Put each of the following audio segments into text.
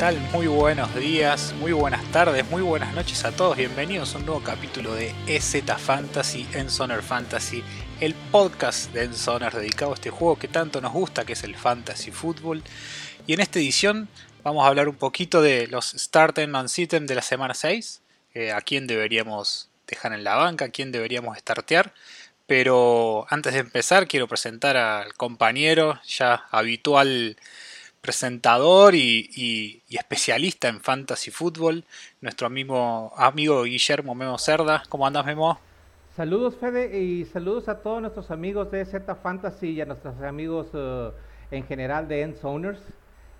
hola, ¿qué tal? Muy buenos días, muy buenas tardes, muy buenas noches a todos. Bienvenidos a un nuevo capítulo de EZ Fantasy, Ensoner Fantasy, el podcast de Ensoner dedicado a este juego que tanto nos gusta, que es el Fantasy Football. Y en esta edición vamos a hablar un poquito de los Start and Sitem de la semana 6, eh, a quién deberíamos dejar en la banca, a quién deberíamos startear. Pero antes de empezar quiero presentar al compañero ya habitual presentador y, especialista en fantasy fútbol, nuestro amigo, amigo Guillermo Memo Cerda. ¿Cómo andas, Memo? Saludos, Fede, y saludos a todos nuestros amigos de Z Fantasy y a nuestros amigos eh, en general de End Owners.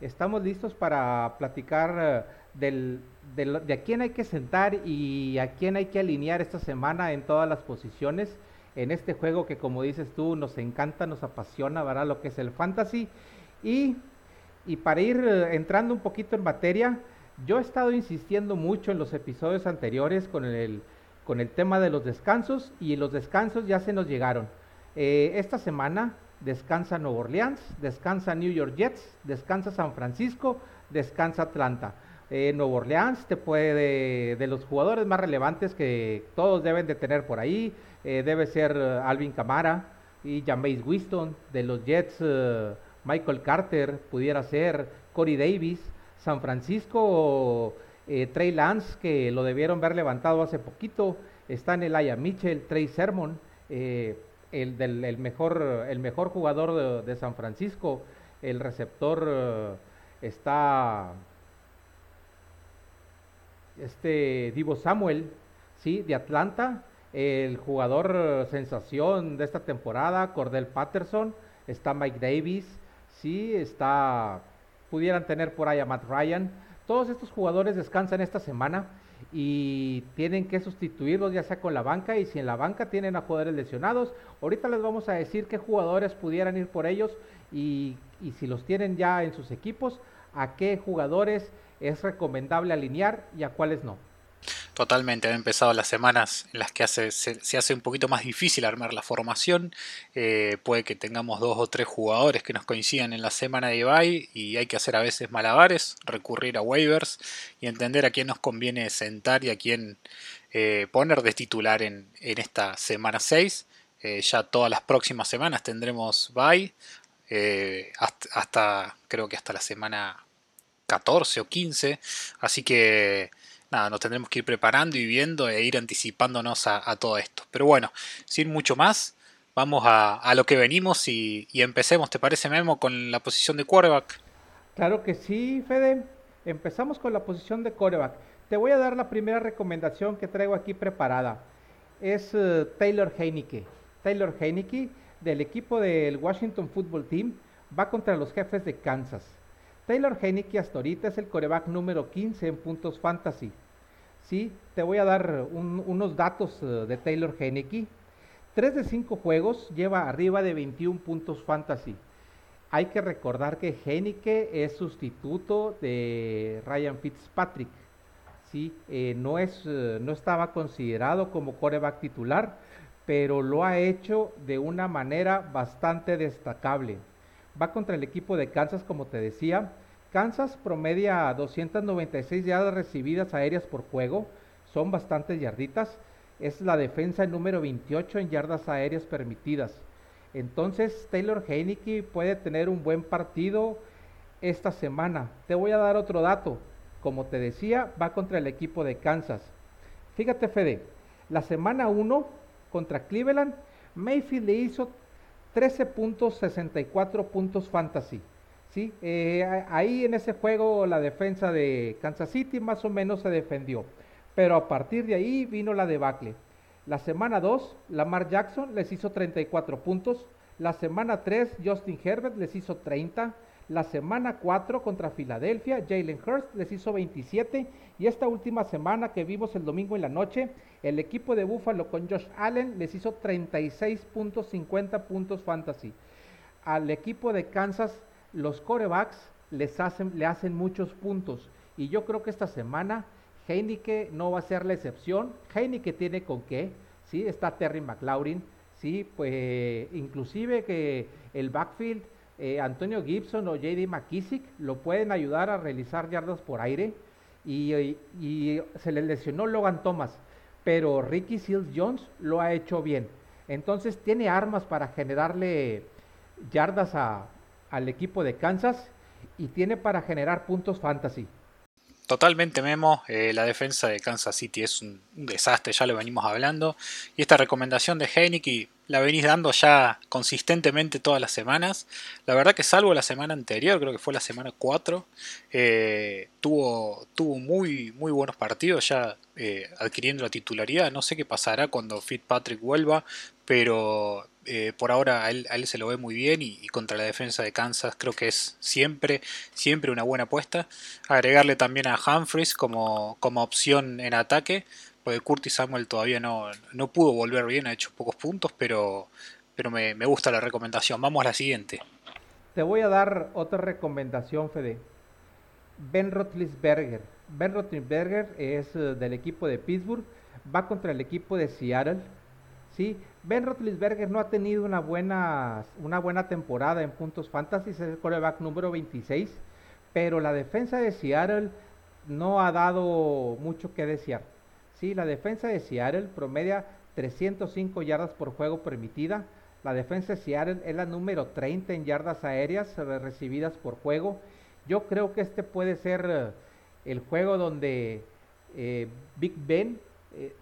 Estamos listos para platicar eh, del, de a quién hay que sentar y a quién hay que alinear esta semana en todas las posiciones en este juego que como dices tú nos encanta, nos apasiona, ¿verdad? Lo que es el fantasy. Y y para ir eh, entrando un poquito en materia, yo he estado insistiendo mucho en los episodios anteriores con el, con el tema de los descansos y los descansos ya se nos llegaron. Eh, esta semana descansa Nueva Orleans, descansa New York Jets, descansa San Francisco, descansa Atlanta. Eh, Orleans te puede, de, los jugadores más relevantes que todos deben de tener por ahí, debe ser Alvin Camara y Jameis Winston, de los Jets Michael Carter, pudiera ser Corey Davis, San Francisco, eh, Trey Lance, que lo debieron ver levantado hace poquito, está en el Aya Mitchell, Trey Sermon, eh, el, del, mejor, el mejor jugador de, San Francisco, el receptor eh, está este Divo Samuel, sí, de Atlanta, el jugador sensación de esta temporada, Cordell Patterson, está Mike Davis, sí, está, pudieran tener por ahí a Matt Ryan. Todos estos jugadores descansan esta semana y tienen que sustituirlos ya sea con la banca y si en la banca tienen a jugadores lesionados, ahorita les vamos a decir qué jugadores pudieran ir por ellos y, y si los tienen ya en sus equipos, a qué jugadores es recomendable alinear y a cuáles no. Totalmente, han empezado las semanas en las que se, hace un poquito más difícil armar la formación. Eh, puede que tengamos dos o tres jugadores que nos coincidan en la semana de bye y hay que hacer a veces malabares, recurrir a waivers y entender a quién nos conviene sentar y a quién eh, poner de titular en, esta semana 6. Eh, ya todas las próximas semanas tendremos bye, hasta, hasta creo que hasta la semana 14 o 15. Así que nada, nos tendremos que ir preparando y viendo e ir anticipándonos a, todo esto. Pero bueno, sin mucho más, vamos a, lo que venimos y, empecemos, ¿te parece Memo, con la posición de quarterback? Claro que sí, Fede. Empezamos con la posición de quarterback. Te voy a dar la primera recomendación que traigo aquí preparada. Es eh, Taylor Heineke. Taylor Heineke del equipo del Washington Football Team va contra los jefes de Kansas. Taylor Heineke hasta ahorita es el coreback número 15 en puntos fantasy. Sí, te voy a dar unos datos eh, de Taylor Heineke. 3 de 5 juegos lleva arriba de 21 puntos fantasy. Hay que recordar que Heineke es sustituto de Ryan Fitzpatrick. Sí, eh, no, es, eh, no estaba considerado como coreback titular, pero lo ha hecho de una manera bastante destacable. Va contra el equipo de Kansas, como te decía. Kansas promedia 296 yardas recibidas aéreas por juego. Son bastantes yarditas. Es la defensa número 28 en yardas aéreas permitidas. Entonces Taylor Heineke puede tener un buen partido esta semana. Te voy a dar otro dato. Como te decía, va contra el equipo de Kansas. Fíjate, Fede, la semana 1 contra Cleveland, Mayfield le hizo 13 puntos, 64 puntos fantasy. ¿sí? Eh, ahí en ese juego la defensa de Kansas City más o menos se defendió. Pero a partir de ahí vino la debacle. La semana 2, Lamar Jackson les hizo 34 puntos. La semana 3, Justin Herbert les hizo 30. La semana 4 contra Filadelfia, Jalen Hurst les hizo 27. Y esta última semana que vimos el domingo en la noche, el equipo de Buffalo con Josh Allen les hizo 36 puntos, 50 puntos fantasy. Al equipo de Kansas, los corebacks les hacen, le hacen muchos puntos. Y yo creo que esta semana Heineke no va a ser la excepción. Heineke tiene con qué, ¿sí? Está Terry McLaurin, ¿sí? Pues inclusive que el backfield eh, Antonio Gibson o JD McKissick lo pueden ayudar a realizar yardas por aire y, se le lesionó Logan Thomas, pero Ricky Seals Jones lo ha hecho bien. Entonces tiene armas para generarle yardas al equipo de Kansas y tiene para generar puntos fantasy. Totalmente Memo, eh, la defensa de Kansas City es un, desastre, ya lo venimos hablando. Y esta recomendación de Heineken la venís dando ya consistentemente todas las semanas. La verdad que salvo la semana anterior, creo que fue la semana 4, eh, tuvo, tuvo muy, muy buenos partidos ya eh, adquiriendo la titularidad. No sé qué pasará cuando Fitzpatrick vuelva, pero eh, por ahora a él, se lo ve muy bien y, contra la defensa de Kansas creo que es siempre, siempre una buena apuesta. Agregarle también a Humphries como, como opción en ataque, porque Curtis Samuel todavía no, no pudo volver bien, ha hecho pocos puntos, pero, pero me, gusta la recomendación. Vamos a la siguiente. Te voy a dar otra recomendación, Fede. Ben Roethlisberger. Ben Roethlisberger es eh, del equipo de Pittsburgh, va contra el equipo de Seattle. Ben Roethlisberger no ha tenido una buena, una buena temporada en puntos fantasy, es el coreback número 26, pero la defensa de Seattle no ha dado mucho que desear. Sí, la defensa de Seattle promedia 305 yardas por juego permitida. La defensa de Seattle es la número 30 en yardas aéreas recibidas por juego. Yo creo que este puede ser eh, el juego donde eh, Big Ben eh,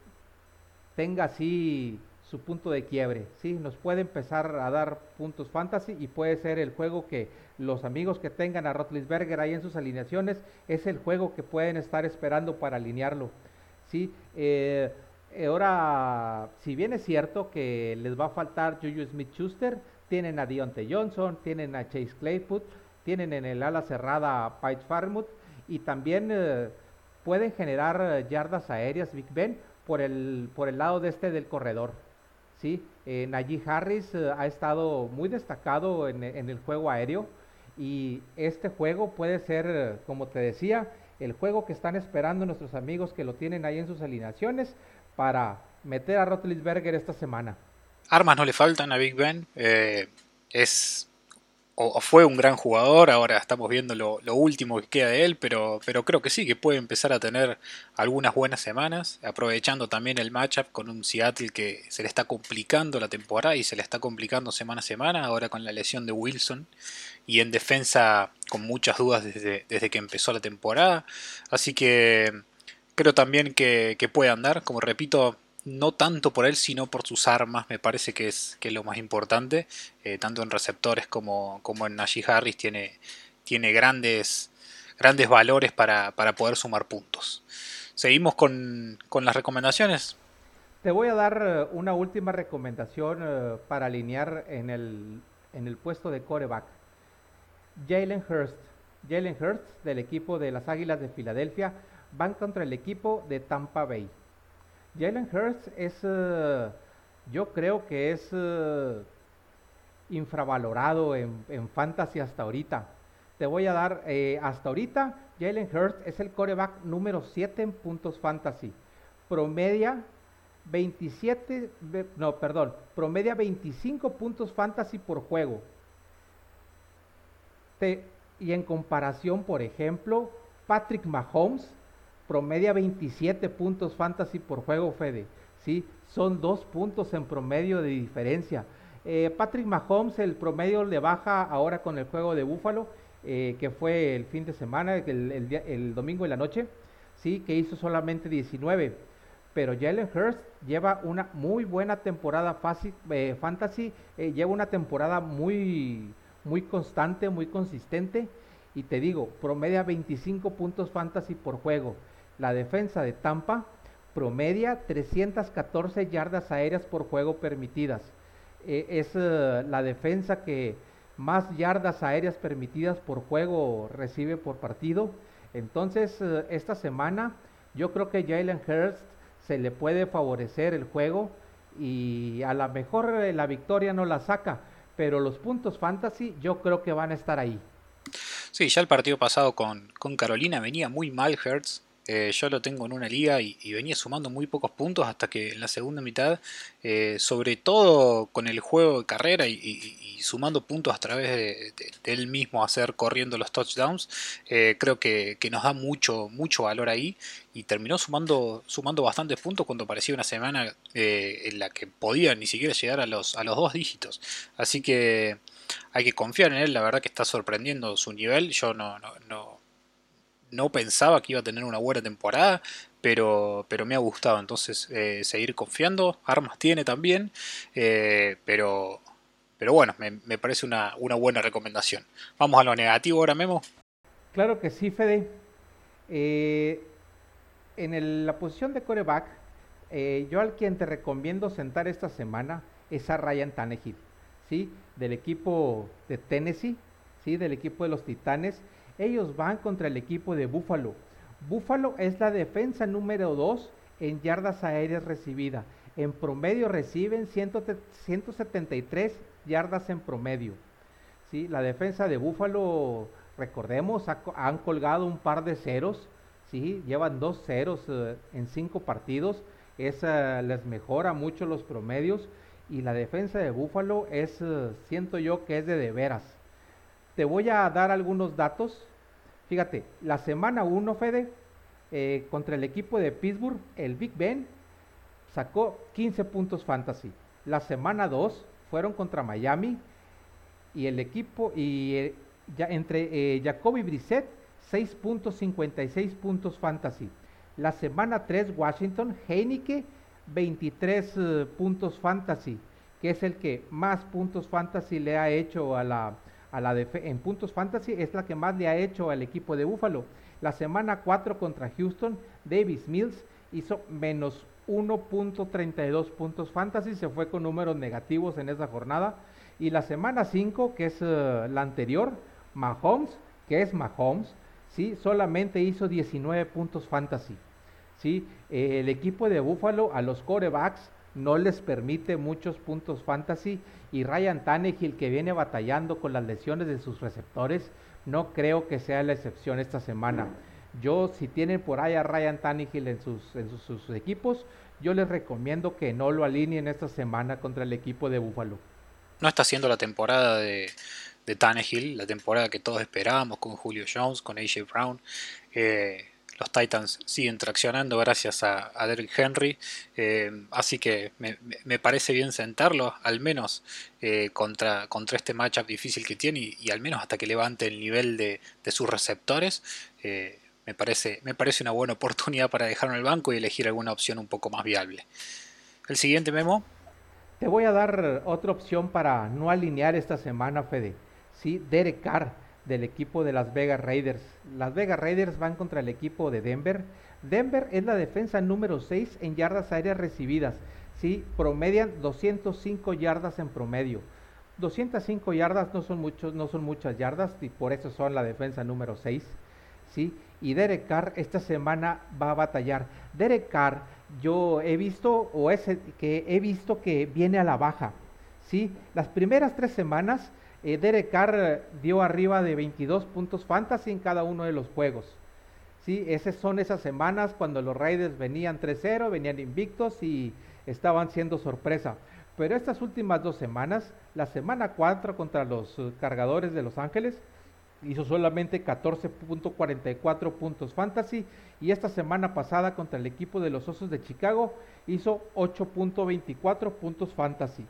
tenga así su punto de quiebre. ¿sí? Nos puede empezar a dar puntos fantasy y puede ser el juego que los amigos que tengan a Rotlisberger ahí en sus alineaciones es el juego que pueden estar esperando para alinearlo. ¿sí? Eh, ahora, si bien es cierto que les va a faltar Juju Smith-Schuster, tienen a Deontay Johnson, tienen a Chase Claypool, tienen en el ala cerrada a Pite Farmouth y también eh, pueden generar yardas aéreas Big Ben por el, por el lado de este del corredor. ¿Sí? Eh, Harris eh, ha estado muy destacado en, el juego aéreo y este juego puede ser, como te decía, el juego que están esperando nuestros amigos que lo tienen ahí en sus alineaciones para meter a Rotlisberger esta semana. Armas no le faltan a Big Ben. Eh, es o, fue un gran jugador, ahora estamos viendo lo, último que queda de él, pero, pero creo que sí, que puede empezar a tener algunas buenas semanas, aprovechando también el matchup con un Seattle que se le está complicando la temporada y se le está complicando semana a semana, ahora con la lesión de Wilson y en defensa con muchas dudas desde, desde que empezó la temporada, así que creo también que, que puede andar, como repito, no tanto por él, sino por sus armas, me parece que es, que lo más importante, eh, tanto en receptores como, como en Najee Harris tiene, tiene grandes, grandes valores para, poder sumar puntos. Seguimos con, las recomendaciones. Te voy a dar eh, una última recomendación eh, para alinear en el, en el puesto de coreback. Jalen Hurst. Jalen Hurst del equipo de las Águilas de Filadelfia van contra el equipo de Tampa Bay. Jalen Hurts es, eh, yo creo que es eh, infravalorado en, fantasy hasta ahorita. Te voy a dar, eh, hasta ahorita, Jalen Hurts es el coreback número 7 en puntos fantasy. Promedia 27, no, perdón, promedia 25 puntos fantasy por juego. y en comparación, por ejemplo, Patrick Mahomes promedia 27 puntos fantasy por juego, Fede. ¿sí? Son dos puntos en promedio de diferencia. Eh, Patrick Mahomes, el promedio le baja ahora con el juego de Búfalo, eh, que fue el fin de semana, el, domingo en la noche, sí, que hizo solamente 19. Pero Jalen Hurst lleva una muy buena temporada eh, fantasy, lleva una temporada muy, muy constante, muy consistente. Y te digo, promedia 25 puntos fantasy por juego. La defensa de Tampa promedia 314 yardas aéreas por juego permitidas. E, es eh, la defensa que más yardas aéreas permitidas por juego recibe por partido. Entonces, eh, esta semana yo creo que Jalen Hurst se le puede favorecer el juego y a lo mejor eh, la victoria no la saca, pero los puntos fantasy yo creo que van a estar ahí. Sí, ya el partido pasado con, con Carolina venía muy mal Hurts, Eh, yo lo tengo en una liga y, venía sumando muy pocos puntos hasta que en la segunda mitad, eh, sobre todo con el juego de carrera y, sumando puntos a través de, él mismo hacer corriendo los touchdowns, eh, creo que, nos da mucho, mucho valor ahí y terminó sumando, sumando bastantes puntos cuando parecía una semana en la que podía ni siquiera llegar a los, a los dos dígitos. Así que hay que confiar en él, la verdad que está sorprendiendo su nivel. Yo no, no, pensaba que iba a tener una buena temporada, pero, pero me ha gustado. Entonces, eh, seguir confiando. Armas tiene también, eh, pero, pero bueno, me, parece una, buena recomendación. Vamos a lo negativo ahora, Memo. Claro que sí, Fede. Eh, en la posición de coreback, yo al quien te recomiendo sentar esta semana es a Ryan Tannehill. ¿sí? Del equipo de Tennessee, ¿sí? Del equipo de los Titanes. Ellos van contra el equipo de Buffalo. Buffalo es la defensa número 2 en yardas aéreas recibidas. En promedio reciben 173 yardas en promedio. ¿sí? La defensa de Buffalo, recordemos, han colgado un par de ceros. ¿sí? Llevan dos ceros eh, en cinco partidos. Esa les mejora mucho los promedios y la defensa de Búfalo es, eh, siento yo que es de de veras. Te voy a dar algunos datos. Fíjate, la semana 1, Fede, eh, contra el equipo de Pittsburgh, el Big Ben sacó 15 puntos fantasy. La semana 2 fueron contra Miami y el equipo, y eh, ya entre Jacoby Brissett, 6.56 puntos fantasy. La semana 3, Washington, Heineke 23 eh, puntos fantasy, que es el que más puntos fantasy le ha hecho a la, a la en puntos fantasy, es la que más le ha hecho al equipo de Buffalo. La semana 4 contra Houston, Davis Mills hizo menos 1.32 puntos fantasy, se fue con números negativos en esa jornada. Y la semana 5, que es eh, la anterior, Mahomes, que es Mahomes, ¿sí? solamente hizo 19 puntos fantasy. ¿sí? el equipo de Buffalo a los corebacks no les permite muchos puntos fantasy y Ryan Tannehill que viene batallando con las lesiones de sus receptores, no creo que sea la excepción esta semana. Yo, si tienen por ahí a Ryan Tannehill en sus, equipos, yo les recomiendo que no lo alineen esta semana contra el equipo de Buffalo. No está siendo la temporada de, de Tannehill, la temporada que todos esperábamos con Julio Jones, con AJ Brown. Eh, los Titans siguen traccionando gracias a, Derrick Henry, eh, así que me, parece bien sentarlo, al menos eh, contra, contra este matchup difícil que tiene y, al menos hasta que levante el nivel de, sus receptores. Eh, me, parece, me parece una buena oportunidad para dejarlo en el banco y elegir alguna opción un poco más viable. El siguiente memo. Te voy a dar otra opción para no alinear esta semana, Fede. Sí, Derek Carr del equipo de Las Vegas Raiders. Las Vegas Raiders van contra el equipo de Denver. Denver es la defensa número 6 en yardas aéreas recibidas. ¿sí? Promedian 205 yardas en promedio. 205 yardas no son, muchos, no son muchas yardas y por eso son la defensa número 6. ¿sí? Y Derek Carr esta semana va a batallar. Derek Carr yo he visto o es que he visto que viene a la baja. ¿sí? Las primeras tres semanas eh, Derek Carr dio arriba de 22 puntos fantasy en cada uno de los juegos. Sí, esas son esas semanas cuando los Raiders venían 3-0, venían invictos y estaban siendo sorpresa. Pero estas últimas dos semanas, la semana 4 contra los eh, cargadores de Los Ángeles, hizo solamente 14.44 puntos fantasy y esta semana pasada contra el equipo de los Osos de Chicago hizo 8.24 puntos fantasy.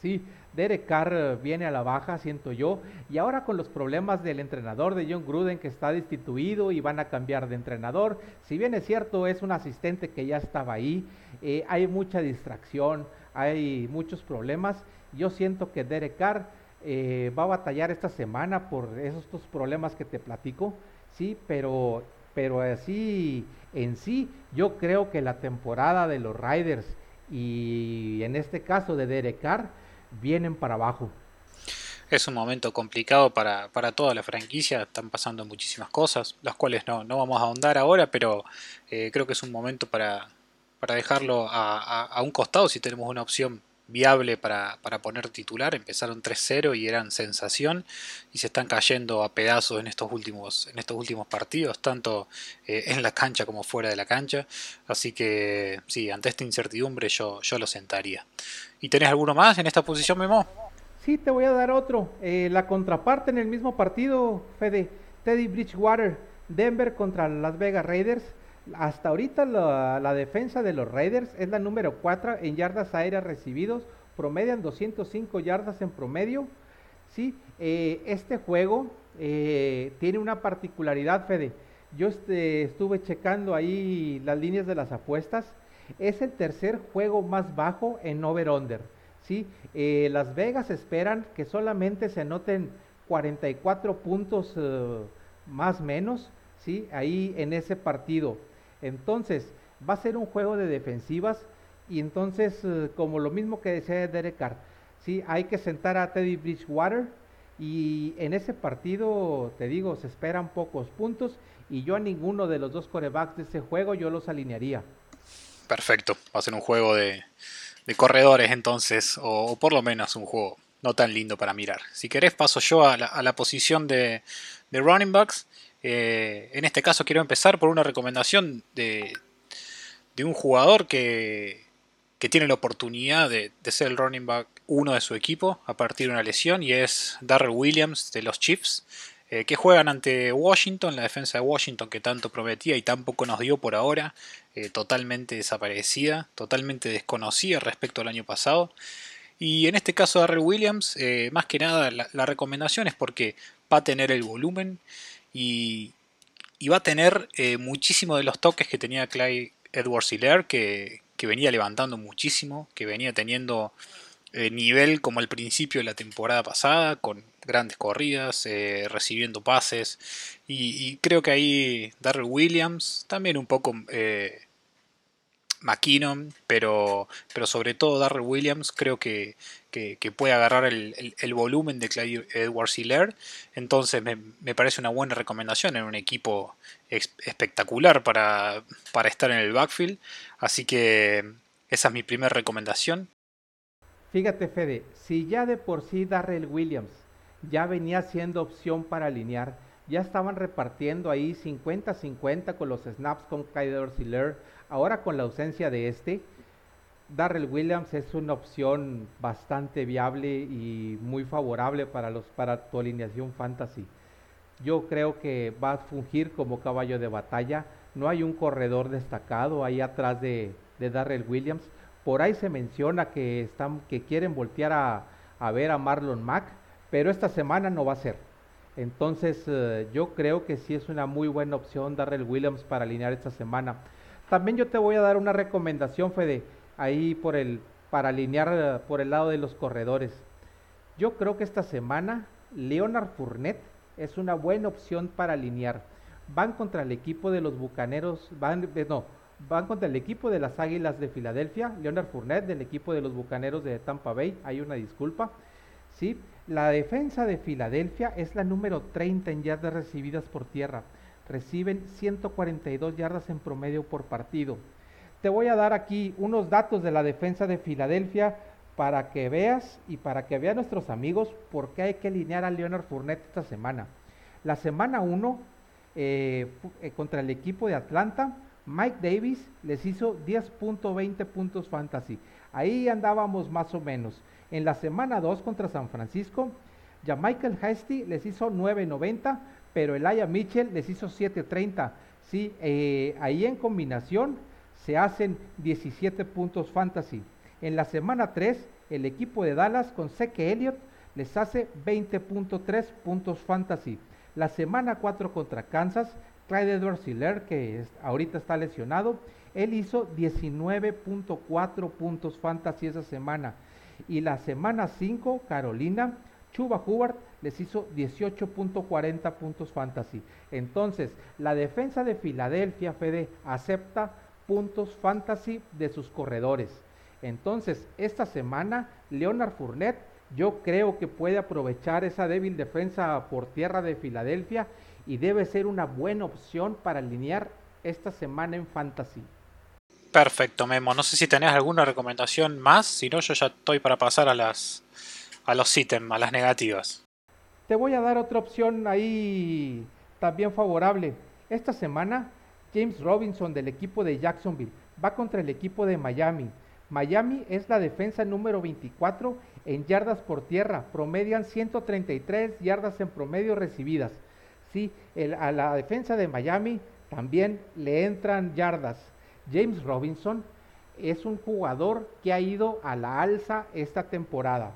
Sí, Derek Carr eh, viene a la baja, siento yo, y ahora con los problemas del entrenador de John Gruden que está destituido y van a cambiar de entrenador, si bien es cierto es un asistente que ya estaba ahí, eh, hay mucha distracción, hay muchos problemas, yo siento que Derek Carr eh, va a batallar esta semana por esos problemas que te platico, sí, pero, pero así en sí, yo creo que la temporada de los Riders y en este caso de Derek Carr, vienen para abajo. Es un momento complicado para, toda la franquicia, están pasando muchísimas cosas, las cuales no, vamos a ahondar ahora, pero eh, creo que es un momento para, para dejarlo a, un costado si tenemos una opción viable para, poner titular. Empezaron 3-0 y eran sensación y se están cayendo a pedazos en estos últimos, en estos últimos partidos, tanto eh, en la cancha como fuera de la cancha. Así que sí, ante esta incertidumbre yo, yo lo sentaría. ¿Y tenés alguno más en esta posición, Memo? Sí, te voy a dar otro. Eh, la contraparte en el mismo partido, Fede, Teddy Bridgewater, Denver contra Las Vegas Raiders. Hasta ahorita la, defensa de los Raiders es la número 4 en yardas aéreas recibidos, promedian 205 yardas en promedio. Sí, eh, este juego eh, tiene una particularidad, Fede. Yo este, estuve checando ahí las líneas de las apuestas. Es el tercer juego más bajo en over-under. ¿sí? Eh, las Vegas esperan que solamente se anoten 44 puntos más menos, ¿sí? Ahí en ese partido. Entonces, va a ser un juego de defensivas y entonces, eh, como lo mismo que decía Derek Carr, ¿sí? hay que sentar a Teddy Bridgewater y en ese partido, te digo, se esperan pocos puntos y yo a ninguno de los dos corebacks de ese juego yo los alinearía. Perfecto, va a ser un juego de, corredores entonces, o, por lo menos un juego no tan lindo para mirar. Si querés paso yo a la, posición de, de running backs. Eh, en este caso quiero empezar por una recomendación de, un jugador que, tiene la oportunidad de, ser el running back uno de su equipo a partir de una lesión y es Darrell Williams de los Chiefs. Eh, que juegan ante Washington, la defensa de Washington que tanto prometía y tampoco nos dio por ahora, eh, totalmente desaparecida, totalmente desconocida respecto al año pasado. Y en este caso Darrell Williams, más que nada la, la, recomendación es porque va a tener el volumen y, va a tener eh, muchísimo de los toques que tenía Clay Edwards Hiller, que, que venía levantando muchísimo, que venía teniendo eh, nivel como al principio de la temporada pasada, con grandes corridas, eh, recibiendo pases. Y, creo que ahí Darrell Williams, también un poco McKinnon, pero, pero sobre todo Darrell Williams creo que, puede agarrar el, volumen de Clyde Edwards Hiller. Entonces me, parece una buena recomendación en un equipo espectacular para, para estar en el backfield. Así que esa es mi primera recomendación. Fíjate Fede, si ya de por sí Darrell Williams ya venía siendo opción para alinear, ya estaban repartiendo ahí 50-50 con los snaps con Clyde Edwards Hiller Ahora con la ausencia de este, Darrell Williams es una opción bastante viable y muy favorable para, los, para tu alineación fantasy. Yo creo que va a fungir como caballo de batalla. No hay un corredor destacado ahí atrás de, Darrell Williams. Por ahí se menciona que, están, que quieren voltear a, a ver a Marlon Mack, pero esta semana no va a ser. Entonces eh, yo creo que sí es una muy buena opción Darrell Williams para alinear esta semana. También yo te voy a dar una recomendación, Fede, ahí por el, para alinear eh, por el lado de los corredores. Yo creo que esta semana Leonard Fournette es una buena opción para alinear. Van contra el equipo de los Bucaneros, van, eh, no, van contra el equipo de las Águilas de Filadelfia, Leonard Fournette del equipo de los Bucaneros de Tampa Bay, hay una disculpa. ¿sí? La defensa de Filadelfia es la número 30 en yardas recibidas por tierra reciben 142 yardas en promedio por partido. Te voy a dar aquí unos datos de la defensa de Filadelfia para que veas y para que vean nuestros amigos por qué hay que alinear a Leonard Fournette esta semana. La semana 1 eh, eh, contra el equipo de Atlanta, Mike Davis les hizo 10.20 puntos fantasy. Ahí andábamos más o menos. En la semana 2 contra San Francisco, ya Michael Hasty les hizo 9.90 pero el Aya Mitchell les hizo 7.30. Sí, eh, ahí en combinación se hacen 17 puntos fantasy. En la semana 3, el equipo de Dallas con Seke Elliott les hace 20.3 puntos fantasy. La semana 4 contra Kansas, Clyde Edwards Hiller, que ahorita está lesionado, él hizo 19.4 puntos fantasy esa semana. Y la semana 5, Carolina, Chuba Hubbard les hizo 18.40 puntos fantasy. Entonces, la defensa de Filadelfia, Fede, acepta puntos fantasy de sus corredores. Entonces, esta semana, Leonard Fournette, yo creo que puede aprovechar esa débil defensa por tierra de Filadelfia y debe ser una buena opción para alinear esta semana en fantasy. Perfecto, Memo. No sé si tenés alguna recomendación más, si no yo ya estoy para pasar a las a los ítems, a las negativas. Te voy a dar otra opción ahí también favorable. Esta semana James Robinson del equipo de Jacksonville va contra el equipo de Miami. Miami es la defensa número 24 en yardas por tierra, promedian 133 yardas en promedio recibidas. Sí, a la defensa de Miami también le entran yardas. James Robinson es un jugador que ha ido a la alza esta temporada.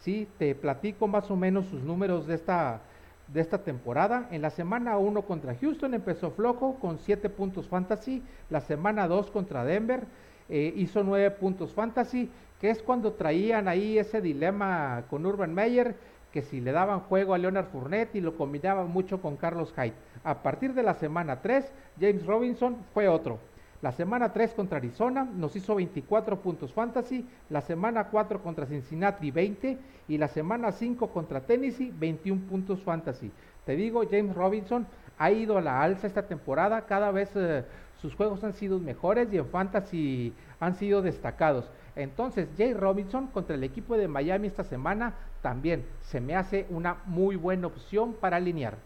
Sí, te platico más o menos sus números de esta, de esta temporada. En la semana 1 contra Houston empezó flojo con 7 puntos fantasy. La semana 2 contra Denver eh, hizo 9 puntos fantasy, que es cuando traían ahí ese dilema con Urban Meyer, que si le daban juego a Leonard Fournette y lo combinaban mucho con Carlos Hyde. A partir de la semana 3, James Robinson fue otro. La semana 3 contra Arizona nos hizo 24 puntos fantasy, la semana 4 contra Cincinnati 20 y la semana 5 contra Tennessee 21 puntos fantasy. Te digo, James Robinson ha ido a la alza esta temporada, cada vez eh, sus juegos han sido mejores y en fantasy han sido destacados. Entonces, Jay Robinson contra el equipo de Miami esta semana también se me hace una muy buena opción para alinear.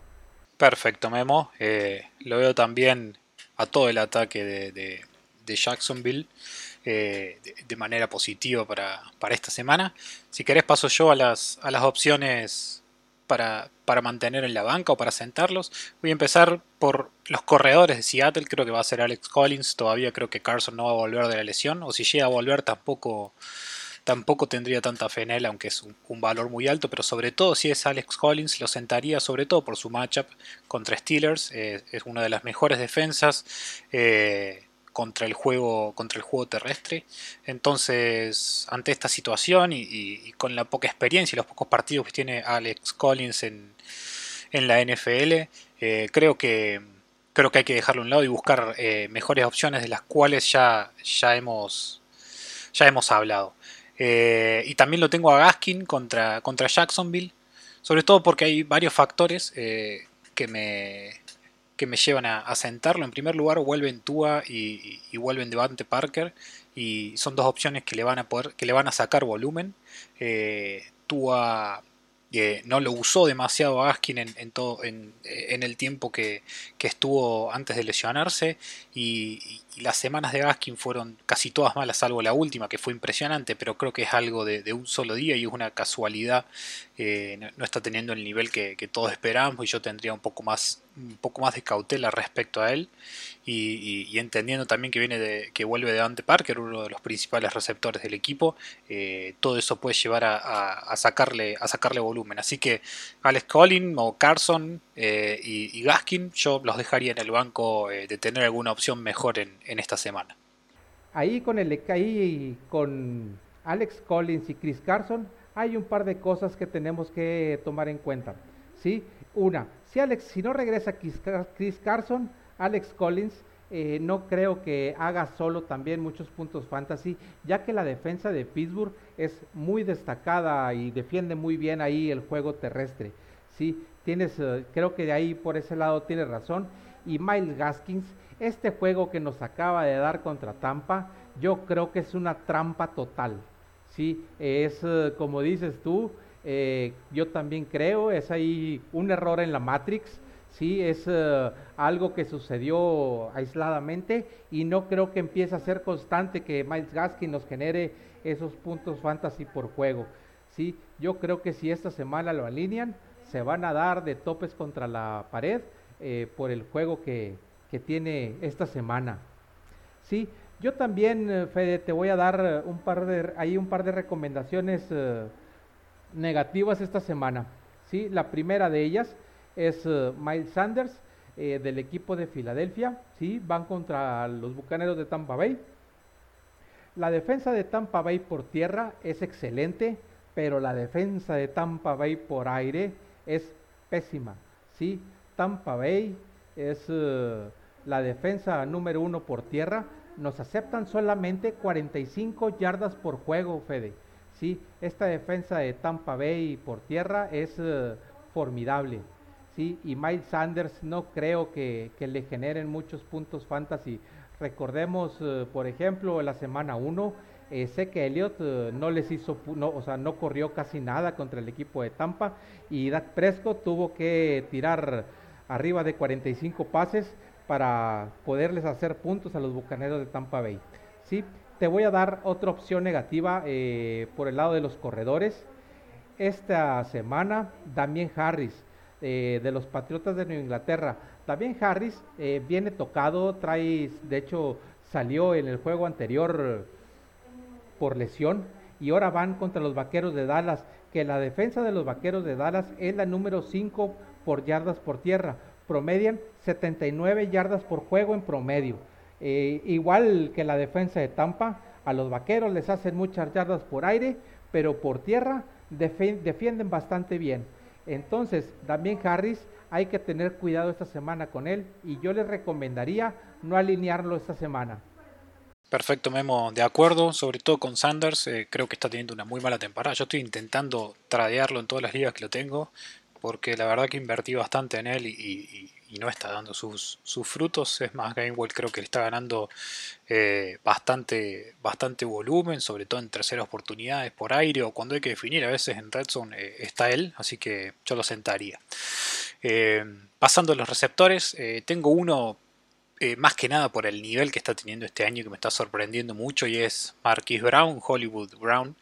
Perfecto, Memo. Eh, lo veo también a todo el ataque de, Jacksonville eh, de, manera positiva para, esta semana. Si querés paso yo a las, a las opciones para, para, mantener en la banca o para sentarlos. Voy a empezar por los corredores de Seattle, creo que va a ser Alex Collins, todavía creo que Carson no va a volver de la lesión, o si llega a volver tampoco tampoco tendría tanta fe en él, aunque es un, valor muy alto, pero sobre todo si es Alex Collins, lo sentaría sobre todo por su matchup contra Steelers, eh, es una de las mejores defensas. Eh, contra el juego contra el juego terrestre entonces ante esta situación y, con la poca experiencia y los pocos partidos que tiene Alex Collins en, en la NFL eh, creo que creo que hay que dejarlo a un lado y buscar mejores opciones de las cuales ya ya hemos ya hemos hablado eh, y también lo tengo a Gaskin contra, contra Jacksonville. Sobre todo porque hay varios factores eh, que, me, que me llevan a, sentarlo. En primer lugar, vuelven Tua y, vuelven Devante Parker. Y son dos opciones que le van a poder, que le van a sacar volumen. Eh, Tua no lo usó demasiado Gaskin en, todo, en, el tiempo que, estuvo antes de lesionarse y, las semanas de Gaskin fueron casi todas malas, salvo la última que fue impresionante, pero creo que es algo de, un solo día y es una casualidad, eh, no, está teniendo el nivel que, todos esperábamos y yo tendría un poco más, un poco más de cautela respecto a él y, entendiendo también que viene de, que vuelve de Dante Parker, uno de los principales receptores del equipo, eh, todo eso puede llevar a, sacarle, a sacarle volumen. Así que Alex Collins o Carson eh, y, Gaskin, yo los dejaría en el banco eh, de tener alguna opción mejor en, esta semana. Ahí con el ahí con Alex Collins y Chris Carson hay un par de cosas que tenemos que tomar en cuenta. ¿sí? Una, si Alex, si no regresa Chris Carson, Alex Collins eh, no creo que haga solo también muchos puntos fantasy, ya que la defensa de Pittsburgh es muy destacada y defiende muy bien ahí el juego terrestre. Sí, tienes, eh, creo que de ahí por ese lado tienes razón. Y Miles Gaskins, este juego que nos acaba de dar contra Tampa, yo creo que es una trampa total. Sí, es eh, como dices tú, yo también creo, es ahí un error en la Matrix ¿sí? Es eh, algo que sucedió aisladamente y no creo que empiece a ser constante que Miles Gaskin nos genere esos puntos fantasy por juego, ¿sí? Yo creo que si esta semana lo alinean, se van a dar de topes contra la pared eh, por el juego que, tiene esta semana, ¿sí? Yo también, eh, Fede, te voy a dar un par de, ahí un par de recomendaciones negativas esta semana, ¿sí? La primera de ellas es uh, Miles Sanders eh, del equipo de Filadelfia. ¿sí? Van contra los Bucaneros de Tampa Bay. La defensa de Tampa Bay por tierra es excelente, pero la defensa de Tampa Bay por aire es pésima. ¿sí? Tampa Bay es uh, la defensa número uno por tierra. Nos aceptan solamente 45 yardas por juego, Fede. ¿sí? Esta defensa de Tampa Bay por tierra es formidable. ¿Sí? Y Miles Sanders no creo que, le generen muchos puntos fantasy Recordemos, eh, por ejemplo, la semana 1, eh, sé que Elliott eh, no les hizo, no, o sea, no corrió casi nada contra el equipo de Tampa y Dak Prescott tuvo que tirar arriba de 45 pases para poderles hacer puntos a los bucaneros de Tampa Bay. ¿sí? Te voy a dar otra opción negativa por el lado de los corredores. Esta semana, Damien Harris de los Patriotas de Nueva Inglaterra también Harris eh, viene tocado, trae, de hecho salió en el juego anterior por lesión y ahora van contra los Vaqueros de Dallas, que la defensa de los Vaqueros de Dallas es la número 5 por yardas por tierra, promedian 79 yardas por juego en promedio. Eh, igual que la defensa de Tampa, a los Vaqueros les hacen muchas yardas por aire, pero por tierra defienden bastante bien. Entonces, también Harris hay que tener cuidado esta semana con él y yo les recomendaría no alinearlo esta semana. Perfecto, Memo, de acuerdo, sobre todo con Sanders, eh, creo que está teniendo una muy mala temporada. Yo estoy intentando tradearlo en todas las ligas que lo tengo, porque la verdad que invertí bastante en él y, no está dando sus, frutos. Es más, Gamewell creo que le está ganando eh, bastante, bastante volumen, sobre todo en terceras oportunidades por aire o cuando hay que definir. A veces en Red Zone eh, está él, así que yo lo sentaría. Eh, pasando a los receptores, tengo uno más que nada por el nivel que está teniendo este año que me está sorprendiendo mucho y es Marquis Brown, Hollywood Brown.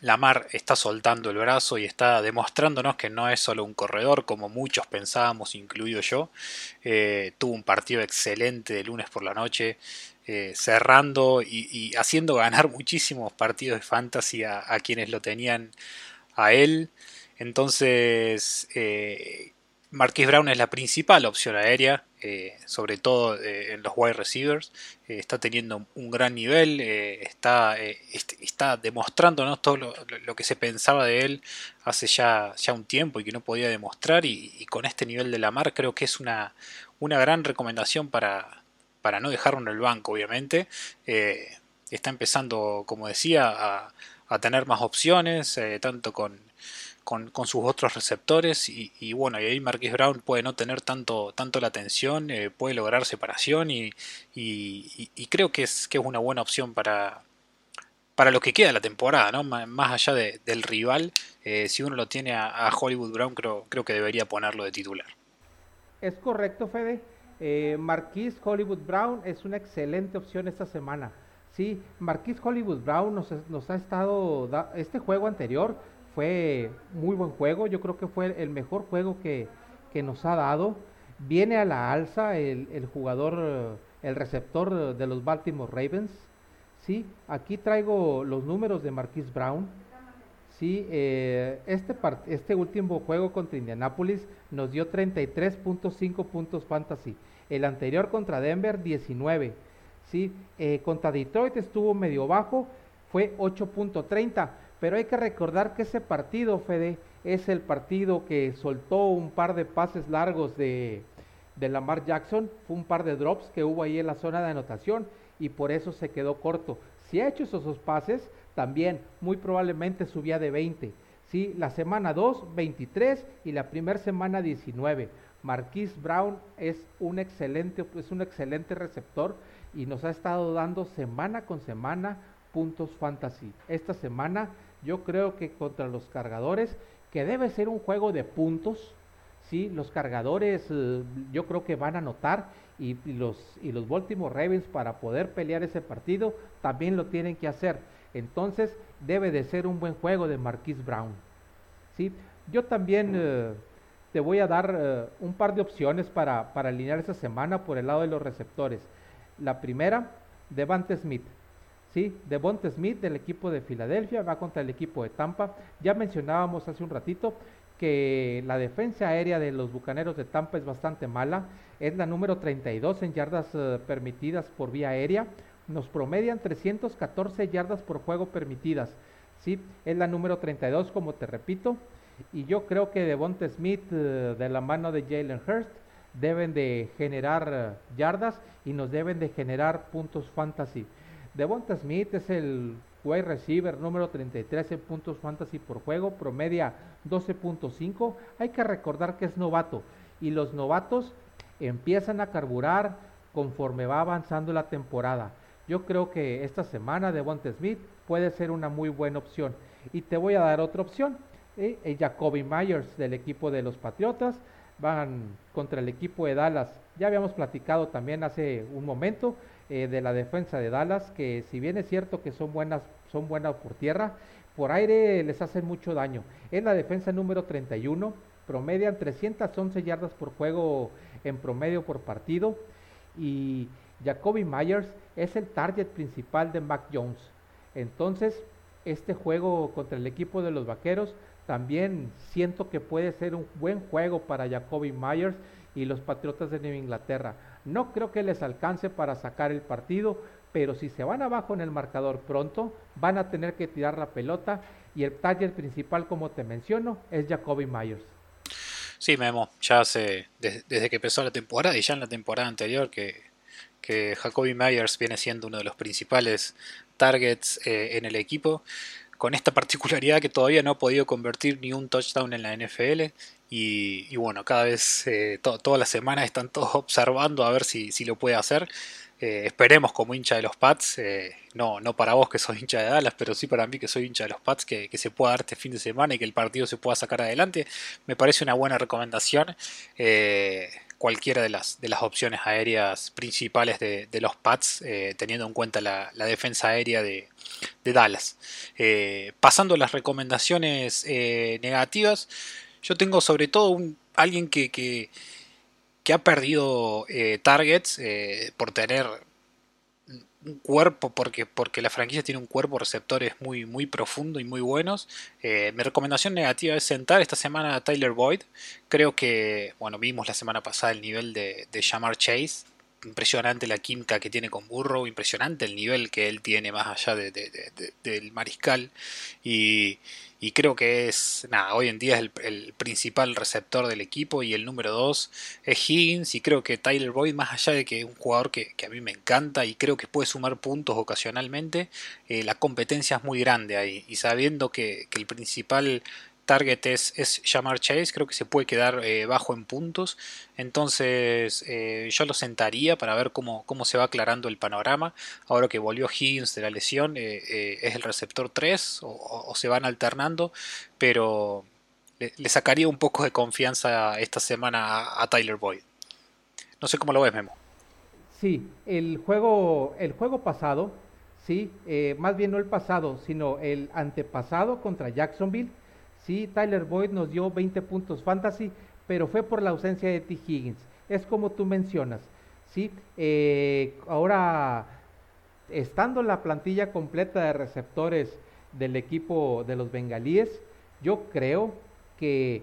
Lamar está soltando el brazo y está demostrándonos que no es solo un corredor como muchos pensábamos, incluido yo. tuvo un partido excelente de lunes por la noche, cerrando y, haciendo ganar muchísimos partidos de fantasy a quienes lo tenían a él. Entonces, eh, Marquis Brown es la principal opción aérea, eh, sobre todo eh, en los wide receivers. Eh, está teniendo un gran nivel, está, está demostrándonos todo lo, que se pensaba de él hace ya, ya un tiempo y que no podía demostrar. Y, con este nivel de la mar creo que es una, una gran recomendación para, para no dejarlo en el banco, obviamente. está empezando, como decía, a, a tener más opciones, tanto con con, sus otros receptores y, bueno, y ahí Marquis Brown puede no tener tanto, tanto la atención, eh, puede lograr separación y, creo que es, que es una buena opción para, para lo que queda la temporada, ¿no? más allá del rival, eh, si uno lo tiene a, Hollywood Brown, creo, creo que debería ponerlo de titular. Es correcto, Fede. Eh, Marquis Hollywood Brown es una excelente opción esta semana. Sí, Marquis Hollywood Brown nos, nos ha estado, este juego anterior fue muy buen juego, yo creo que fue el mejor juego que, nos ha dado. Viene a la alza el, jugador, el receptor de los Baltimore Ravens. Sí, aquí traigo los números de Marquis Brown. Sí, eh, este, este último juego contra Indianapolis nos dio 33.5 puntos fantasy. El anterior contra Denver, 19. Sí, eh, contra Detroit estuvo medio bajo, fue 8.30 pero hay que recordar que ese partido, Fede, es el partido que soltó un par de pases largos de, de Lamar Jackson, fue un par de drops que hubo ahí en la zona de anotación y por eso se quedó corto. Si ha hecho esos pases, también muy probablemente subía de 20. ¿sí? La semana 2, 23 y la primera semana 19. Marquis Brown es un excelente, es un excelente receptor y nos ha estado dando semana con semana puntos fantasy. Esta semana yo creo que contra los cargadores, que debe ser un juego de puntos, ¿sí? Los cargadores eh, yo creo que van a anotar y, los, y los Baltimore Ravens para poder pelear ese partido también lo tienen que hacer. Entonces debe de ser un buen juego de Marquis Brown. ¿sí? Yo también eh, te voy a dar eh, un par de opciones para, para alinear esa semana por el lado de los receptores. La primera, Devante Smith. ¿Sí? Devonte Smith del equipo de Filadelfia va contra el equipo de Tampa. Ya mencionábamos hace un ratito que la defensa aérea de los Bucaneros de Tampa es bastante mala. Es la número 32 en yardas eh, permitidas por vía aérea. Nos promedian 314 yardas por juego permitidas. ¿sí? Es la número 32, como te repito. Y yo creo que Devonte Smith, eh, de la mano de Jalen Hurst, deben de generar eh, yardas y nos deben de generar puntos fantasy. Devonta Smith es el wide receiver número 33 en puntos fantasy por juego, promedia 12.5. Hay que recordar que es novato y los novatos empiezan a carburar conforme va avanzando la temporada. Yo creo que esta semana de Bonte Smith puede ser una muy buena opción. Y te voy a dar otra opción. ¿eh? eh Jacoby Myers del equipo de los Patriotas van contra el equipo de Dallas. Ya habíamos platicado también hace un momento eh, de la defensa de Dallas, que si bien es cierto que son buenas, son buenas por tierra, por aire les hacen mucho daño. Es la defensa número 31, promedian 311 yardas por juego en promedio por partido y Jacoby Myers es el target principal de Mac Jones. Entonces, este juego contra el equipo de los Vaqueros también siento que puede ser un buen juego para Jacoby Myers y los Patriotas de Nueva Inglaterra. No creo que les alcance para sacar el partido, pero si se van abajo en el marcador pronto, van a tener que tirar la pelota y el target principal, como te menciono, es Jacoby Myers. Sí, Memo, ya hace, desde, que empezó la temporada y ya en la temporada anterior que, que Jacoby Myers viene siendo uno de los principales targets eh, en el equipo, con esta particularidad que todavía no ha podido convertir ni un touchdown en la NFL y, bueno, cada vez, eh, todas las semanas están todos observando a ver si, si lo puede hacer. Eh, esperemos como hincha de los Pats, eh, no, no para vos que sos hincha de Dallas, pero sí para mí que soy hincha de los Pats, que, se pueda dar este fin de semana y que el partido se pueda sacar adelante. Me parece una buena recomendación. Cualquiera de las, de las opciones aéreas principales de, los Pats, teniendo en cuenta la, defensa aérea de, Dallas. pasando a las recomendaciones negativas, yo tengo sobre todo un, alguien que que ha perdido eh, targets eh, por tener un cuerpo, porque, porque la franquicia tiene un cuerpo receptores muy, muy profundo y muy buenos. Eh, mi recomendación negativa es sentar esta semana a Tyler Boyd. Creo que, bueno, vimos la semana pasada el nivel de, de Jamar Chase. Impresionante la química que tiene con Burrow, impresionante el nivel que él tiene más allá del mariscal. Y, y creo que es, nada, hoy en día es el, principal receptor del equipo y el número 2 es Higgins y creo que Tyler Boyd, más allá de que es un jugador que, a mí me encanta y creo que puede sumar puntos ocasionalmente, eh, la competencia es muy grande ahí y sabiendo que, que el principal target es, es llamar Chase, creo que se puede quedar eh, bajo en puntos. Entonces eh, yo lo sentaría para ver cómo, cómo, se va aclarando el panorama. Ahora que volvió Higgins de la lesión, eh, es el receptor 3 o, se van alternando, pero le, sacaría un poco de confianza esta semana a, Tyler Boyd. No sé cómo lo ves, Memo. Sí, el juego, el juego pasado, sí, más bien no el pasado, sino el antepasado contra Jacksonville Sí, Tyler Boyd nos dio 20 puntos fantasy, pero fue por la ausencia de T. Higgins. Es como tú mencionas. Sí, eh, ahora estando la plantilla completa de receptores del equipo de los bengalíes, yo creo que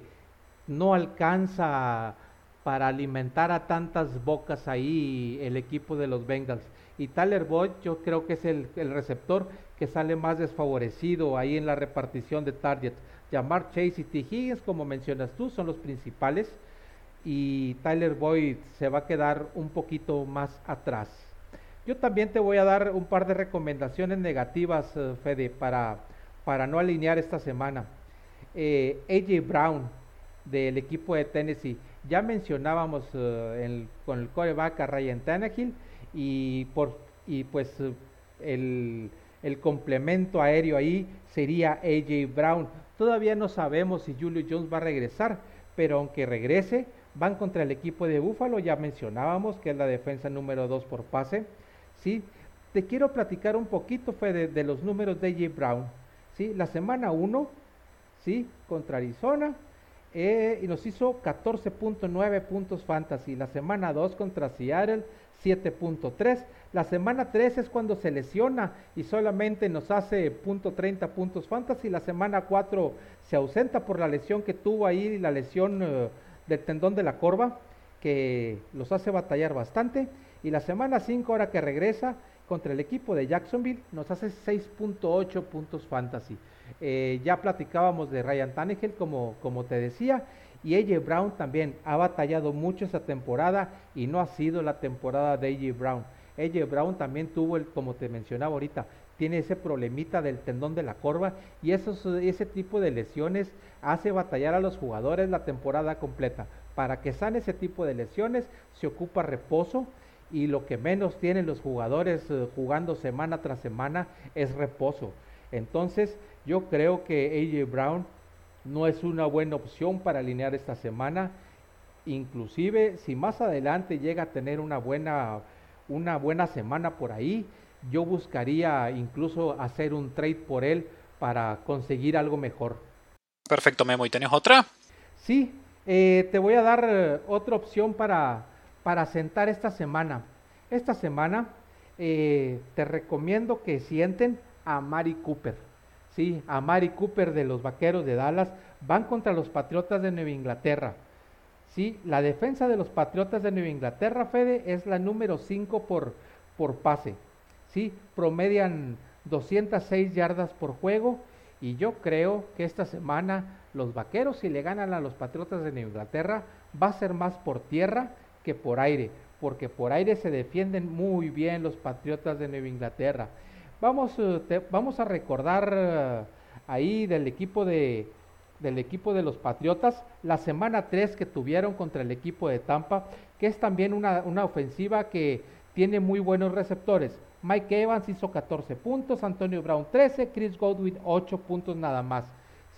no alcanza para alimentar a tantas bocas ahí el equipo de los Bengals. Y Tyler Boyd yo creo que es el, el receptor que sale más desfavorecido ahí en la repartición de targets. Llamar Chase y T. Higgins, como mencionas tú, son los principales. Y Tyler Boyd se va a quedar un poquito más atrás. Yo también te voy a dar un par de recomendaciones negativas, eh, Fede, para, para no alinear esta semana. Eh, AJ Brown del equipo de Tennessee. Ya mencionábamos eh, con el coreback a Ryan Tannehill y, por, y pues el, el complemento aéreo ahí sería AJ Brown. Todavía no sabemos si Julio Jones va a regresar, pero aunque regrese, van contra el equipo de Búfalo, ya mencionábamos que es la defensa número 2 por pase. ¿sí? Te quiero platicar un poquito Fede, de, los números de J. Brown. ¿sí? La semana 1, ¿sí? contra Arizona, eh, y nos hizo 14.9 puntos fantasy. La semana 2 contra Seattle, 7.3. La semana 3 es cuando se lesiona y solamente nos hace punto 30 puntos fantasy. La semana 4 se ausenta por la lesión que tuvo ahí, la lesión eh, del tendón de la corva, que los hace batallar bastante. Y la semana 5, ahora que regresa contra el equipo de Jacksonville, nos hace 6.8 puntos fantasy. Eh, ya platicábamos de Ryan Tannehill, como, como te decía, y AJ Brown también ha batallado mucho esa temporada y no ha sido la temporada de AJ Brown. AJ Brown también tuvo, el, como te mencionaba ahorita, tiene ese problemita del tendón de la corva y esos, ese tipo de lesiones hace batallar a los jugadores la temporada completa. Para que sane ese tipo de lesiones se ocupa reposo y lo que menos tienen los jugadores eh, jugando semana tras semana es reposo. Entonces yo creo que AJ Brown no es una buena opción para alinear esta semana. Inclusive si más adelante llega a tener una buena, una buena semana por ahí, yo buscaría incluso hacer un trade por él para conseguir algo mejor. Perfecto, Memo. ¿Y tenés otra? Sí, eh, te voy a dar eh, otra opción para, para sentar esta semana. Esta semana eh, te recomiendo que sienten a Mari Cooper. Sí, a Mari Cooper de los Vaqueros de Dallas. Van contra los Patriotas de Nueva Inglaterra. Sí, la defensa de los Patriotas de Nueva Inglaterra, Fede, es la número 5 por, por pase. Sí, promedian 206 yardas por juego. Y yo creo que esta semana los Vaqueros, si le ganan a los Patriotas de Nueva Inglaterra, va a ser más por tierra que por aire. Porque por aire se defienden muy bien los Patriotas de Nueva Inglaterra. Vamos, eh, vamos a recordar eh, ahí del equipo de, del equipo de los Patriotas, la semana 3 que tuvieron contra el equipo de Tampa, que es también una, una ofensiva que tiene muy buenos receptores. Mike Evans hizo 14 puntos, Antonio Brown 13, Chris Godwin 8 puntos nada más.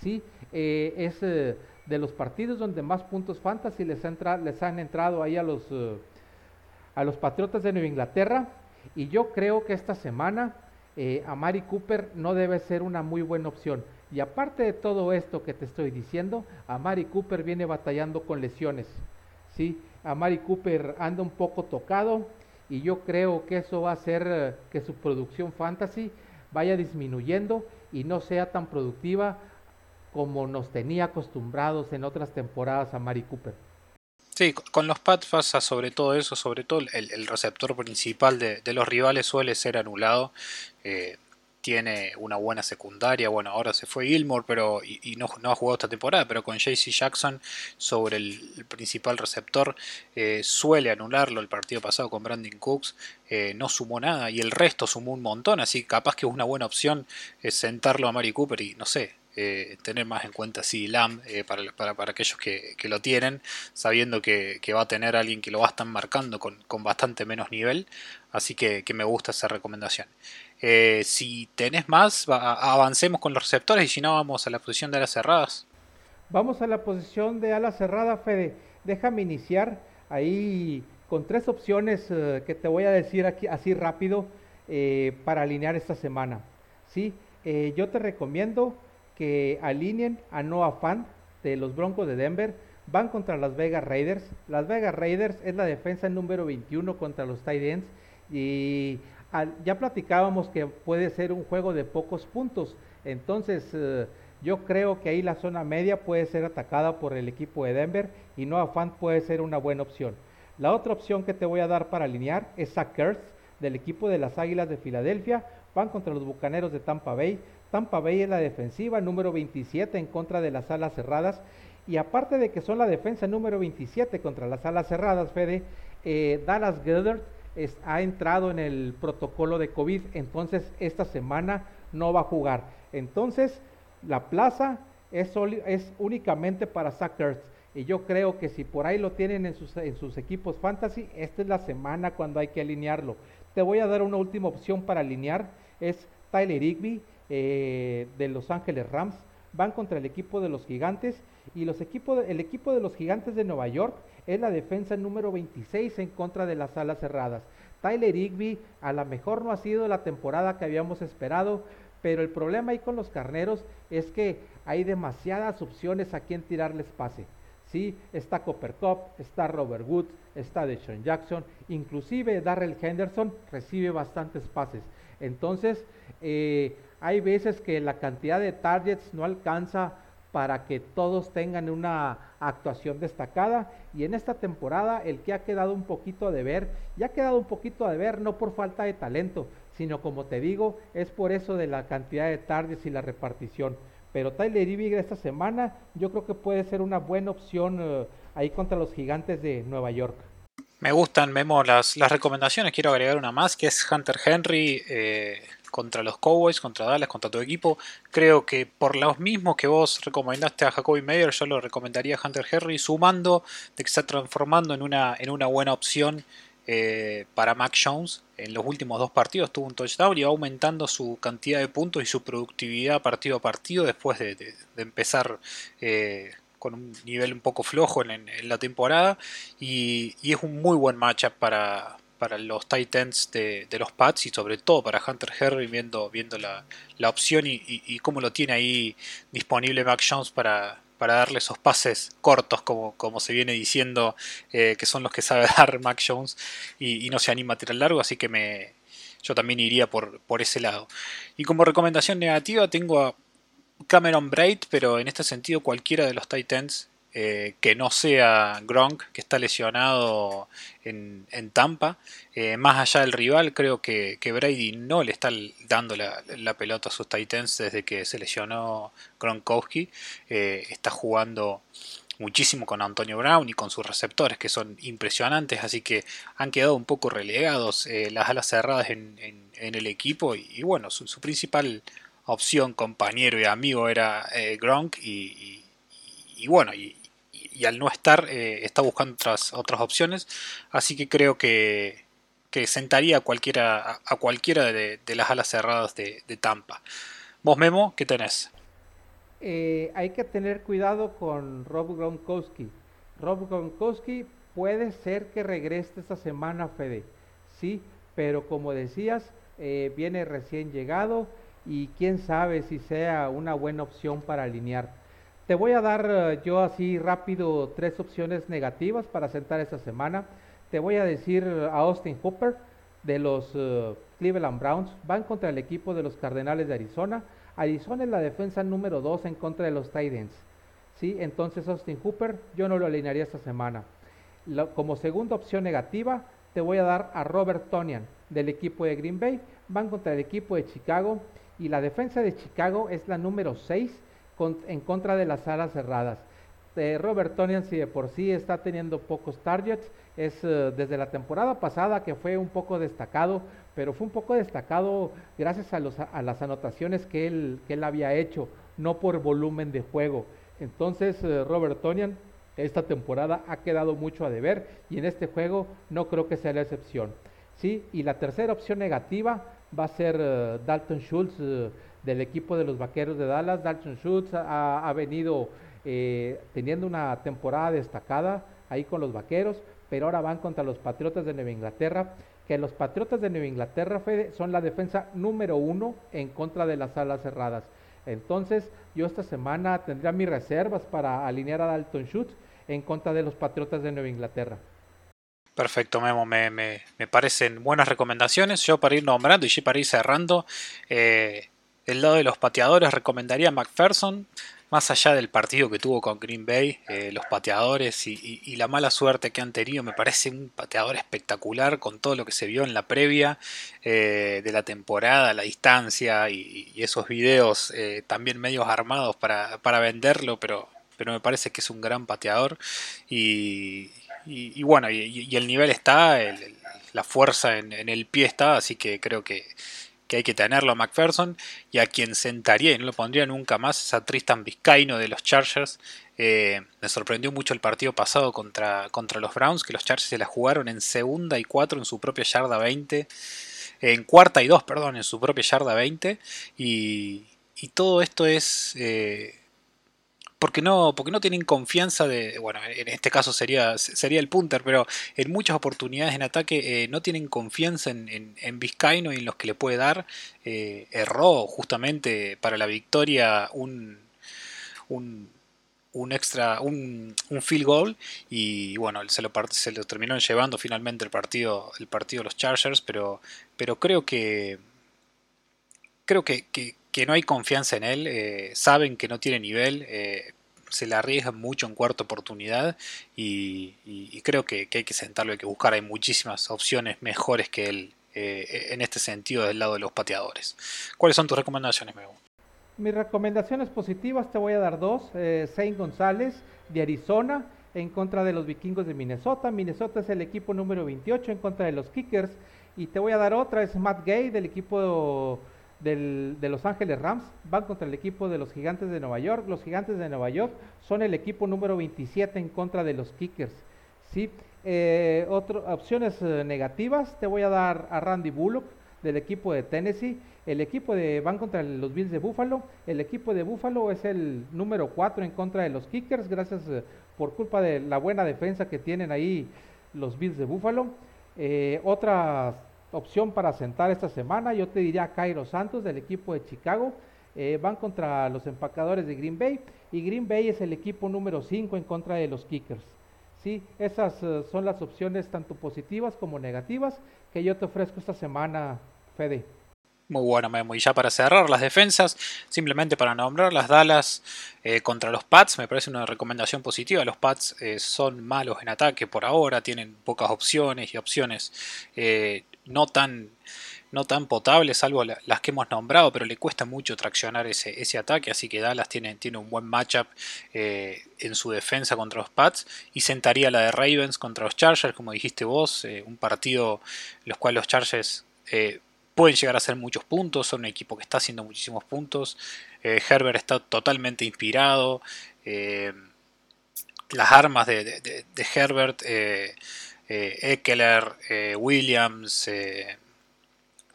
¿sí? Eh, es de los partidos donde más puntos fantasy les, entra, les han entrado ahí a los, a los Patriotas de Nueva Inglaterra. Y yo creo que esta semana eh, a Mari Cooper no debe ser una muy buena opción. Y aparte de todo esto que te estoy diciendo, a Mari Cooper viene batallando con lesiones. ¿sí? A Mari Cooper anda un poco tocado y yo creo que eso va a hacer eh, que su producción fantasy vaya disminuyendo y no sea tan productiva como nos tenía acostumbrados en otras temporadas a Mari Cooper. Sí, con los Pats sobre todo eso, sobre todo el, receptor principal de, los rivales suele ser anulado. Eh, tiene una buena secundaria, bueno, ahora se fue Gilmore pero, y, no, ha jugado esta temporada, pero con JC Jackson sobre el, principal receptor eh, suele anularlo. El partido pasado con Brandon Cooks eh, no sumó nada y el resto sumó un montón, así capaz que es una buena opción sentarlo a Mari Cooper y no sé, eh, tener más en cuenta si LAM eh, para, para, aquellos que, lo tienen, sabiendo que, va a tener alguien que lo va a estar marcando con, bastante menos nivel, así que, me gusta esa recomendación. Eh, si tenés más, avancemos con los receptores y si no, vamos a la posición de alas cerradas. Vamos a la posición de alas cerrada, Fede. Déjame iniciar ahí con tres opciones que te voy a decir aquí así rápido para alinear esta semana. ¿sí? yo te recomiendo que alineen a Noah Fan de los Broncos de Denver. Van contra las Vegas Raiders. Las Vegas Raiders es la defensa número 21 contra los Titans. Y ya platicábamos que puede ser un juego de pocos puntos. Entonces, eh, yo creo que ahí la zona media puede ser atacada por el equipo de Denver y Noah Fan puede ser una buena opción. La otra opción que te voy a dar para alinear es Zach del equipo de las Águilas de Filadelfia. Van contra los Bucaneros de Tampa Bay. Tampa Bay es la defensiva número 27 en contra de las alas cerradas. Y aparte de que son la defensa número 27 contra las alas cerradas, Fede, eh, Dallas Ha entrado en el protocolo de COVID, entonces esta semana no va a jugar. Entonces, la plaza es, es únicamente para Sackers. Y yo creo que si por ahí lo tienen en sus, en sus equipos fantasy, esta es la semana cuando hay que alinearlo. Te voy a dar una última opción para alinear, es Tyler Higby eh, de Los Ángeles Rams van contra el equipo de los Gigantes y los el equipo de los Gigantes de Nueva York es la defensa número 26 en contra de las alas cerradas. Tyler Higby a lo mejor no ha sido la temporada que habíamos esperado, pero el problema ahí con los carneros es que hay demasiadas opciones a quien tirarles pase. Sí, está Copper Cup, está Robert Woods, está Deshaun Jackson, inclusive Darrell Henderson recibe bastantes pases. Entonces, eh, hay veces que la cantidad de targets no alcanza para que todos tengan una actuación destacada y en esta temporada el que ha quedado un poquito de ver, ya ha quedado un poquito de ver no por falta de talento, sino como te digo, es por eso de la cantidad de targets y la repartición. Pero Tyler Ivig esta semana yo creo que puede ser una buena opción eh, ahí contra los gigantes de Nueva York. Me gustan, Memo, las, las recomendaciones. Quiero agregar una más, que es Hunter Henry eh, contra los Cowboys, contra Dallas, contra tu equipo. Creo que por los mismos que vos recomendaste a Jacoby Meyer, yo lo recomendaría a Hunter Henry, sumando de que está transformando en una, en una buena opción eh, para Mac Jones. En los últimos dos partidos tuvo un touchdown y va aumentando su cantidad de puntos y su productividad partido a partido después de, empezar eh, con un nivel un poco flojo en, la temporada. Y, es un muy buen matchup para, para los Titans de, los Pats y sobre todo para Hunter Henry viendo, viendo la, opción y, y, cómo lo tiene ahí disponible Mac Jones para, para darle esos pases cortos, como, como se viene diciendo, eh, que son los que sabe dar Mac Jones y, no se anima a tirar largo, así que me, yo también iría por, por ese lado. Y como recomendación negativa tengo a Cameron Braid, pero en este sentido cualquiera de los Titans eh, que no sea Gronk, que está lesionado en, Tampa. Eh, más allá del rival, creo que, Brady no le está dando la, pelota a sus Titans desde que se lesionó Gronkowski. Eh, está jugando muchísimo con Antonio Brown y con sus receptores que son impresionantes, así que han quedado un poco relegados las alas cerradas en, el equipo y, bueno, su, principal opción, compañero y amigo era Gronk y, y, bueno, y, y al no estar eh, está buscando otras, otras opciones. Así que creo que, sentaría a cualquiera, a, cualquiera de, las alas cerradas de, Tampa. Vos Memo, ¿qué tenés? Eh, hay que tener cuidado con Rob Gronkowski. Rob Gronkowski puede ser que regrese esta semana, Fede. Sí, pero como decías, eh, viene recién llegado y quién sabe si sea una buena opción para alinear. Te voy a dar eh, yo así rápido tres opciones negativas para sentar esta semana. Te voy a decir a Austin Hooper de los eh, Cleveland Browns. Van contra el equipo de los Cardenales de Arizona. Arizona es la defensa número 2 en contra de los Titans. ¿sí? Entonces Austin Hooper yo no lo alinearía esta semana. como segunda opción negativa te voy a dar a Robert Tonian del equipo de Green Bay. Van contra el equipo de Chicago y la defensa de Chicago es la número 6 en contra de las alas cerradas. Eh, Robert Tonian, si de por sí está teniendo pocos targets, es eh, desde la temporada pasada que fue un poco destacado, pero fue un poco destacado gracias a, los, a las anotaciones que él, que él había hecho, no por volumen de juego. Entonces, eh, Robert Tonian esta temporada ha quedado mucho a deber y en este juego no creo que sea la excepción. Sí, y la tercera opción negativa va a ser Dalton Schultz del equipo de los Vaqueros de Dallas. Dalton Schultz ha, venido eh, teniendo una temporada destacada ahí con los Vaqueros, pero ahora van contra los Patriotas de Nueva Inglaterra, que los Patriotas de Nueva Inglaterra son la defensa número uno en contra de las alas cerradas. Entonces yo esta semana tendría mis reservas para alinear a Dalton Schultz en contra de los Patriotas de Nueva Inglaterra. Perfecto, Memo, me, me, parecen buenas recomendaciones. Yo para ir nombrando y para ir cerrando, eh, del lado de los pateadores recomendaría a McPherson, más allá del partido que tuvo con Green Bay, eh, los pateadores y, la mala suerte que han tenido, me parece un pateador espectacular con todo lo que se vio en la previa eh, de la temporada, la distancia y, esos videos eh, también medios armados para, venderlo, pero, pero me parece que es un gran pateador. Y, bueno, y, el nivel está, la fuerza en el pie está, así que creo que que hay que tenerlo a McPherson y a quien sentaría y no lo pondría nunca más es a Tristan Vizcaino de los Chargers. Eh, me sorprendió mucho el partido pasado contra, contra los Browns, que los Chargers se la jugaron en segunda y cuatro en su propia yarda 20, en cuarta y dos, perdón, en su propia yarda 20 y, y todo esto es... Eh, porque no, porque no tienen confianza de, bueno, en este caso sería, sería el punter, pero en muchas oportunidades en ataque eh, no tienen confianza en, en, Vizcaino y en los que le puede dar. Eh, erró justamente para la victoria un, un, un extra, un, un, field goal y bueno, se lo, se lo terminó llevando finalmente el partido, el partido de los Chargers, pero, pero creo que creo que, que no hay confianza en él, eh, saben que no tiene nivel, eh, se le arriesgan mucho en cuarta oportunidad y, creo que, hay que sentarlo, hay que buscar, hay muchísimas opciones mejores que él eh, en este sentido del lado de los pateadores. ¿Cuáles son tus recomendaciones, Memo? Mis recomendaciones positivas te voy a dar dos. Saint González de Arizona en contra de los vikingos de Minnesota. Minnesota es el equipo número 28 en contra de los Kickers. Y te voy a dar otra, es Matt Gay del equipo Los Ángeles Rams van contra el equipo de los Gigantes de Nueva York. Los Gigantes de Nueva York son el equipo número 27 en contra de los Kickers. ¿sí? Eh, opciones eh, negativas, te voy a dar a Randy Bullock del equipo de Tennessee. El equipo de van contra los Bills de Buffalo. El equipo de Buffalo es el número 4 en contra de los Kickers, gracias eh, por culpa de la buena defensa que tienen ahí los Bills de Buffalo. otra opción para sentar esta semana, yo te diría Cairo Santos del equipo de Chicago. van contra los empacadores de Green Bay y Green Bay es el equipo número 5 en contra de los Kickers. Sí, esas eh, son las opciones tanto positivas como negativas que yo te ofrezco esta semana, Fede. Muy bueno, Memo. Y ya para cerrar las defensas, simplemente para nombrar las Dallas eh, contra los Pats, me parece una recomendación positiva. Los Pats eh, son malos en ataque por ahora, tienen pocas opciones y opciones no tan no tan potables, salvo las que hemos nombrado, pero le cuesta mucho traccionar ese, ese ataque, así que Dallas tiene, tiene un buen matchup eh, en su defensa contra los Pats y sentaría la de Ravens contra los Chargers, como dijiste vos, eh, un partido en los cuales los Chargers eh, pueden llegar a hacer muchos puntos, son un equipo que está haciendo muchísimos puntos, Herbert está totalmente inspirado, las armas de, Herbert, Eckler, Williams,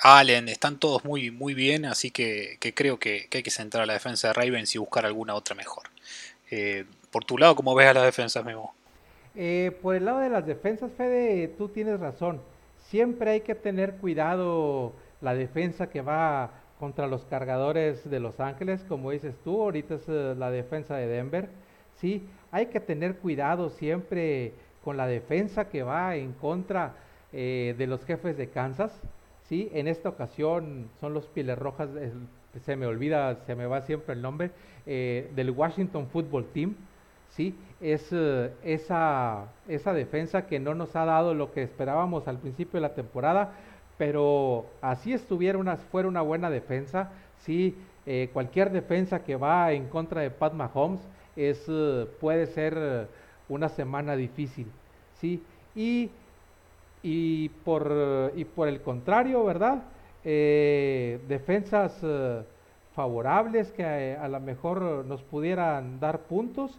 allen, están todos muy, muy bien, así que, creo que, hay que centrar a la defensa de Ravens y buscar alguna otra mejor. Eh, por tu lado, ¿cómo ves a las defensas, Memo? Eh, por el lado de las defensas, Fede, tú tienes razón. Siempre hay que tener cuidado la defensa que va contra los cargadores de Los Ángeles, como dices tú, ahorita es eh, la defensa de Denver. Sí, hay que tener cuidado siempre con la defensa que va en contra de los jefes de Kansas. Sí, en esta ocasión son los Pieles Rojas, se me olvida, se me va siempre el nombre, eh, del Washington Football Team. Sí, es eh, esa, esa defensa que no nos ha dado lo que esperábamos al principio de la temporada, pero así estuviera una, fuera una buena defensa, sí, eh, cualquier defensa que va en contra de Pat Mahomes es, puede ser una semana difícil, sí, y y por, y por el contrario, ¿verdad? Eh, defensas eh, favorables que eh, a, lo mejor nos pudieran dar puntos.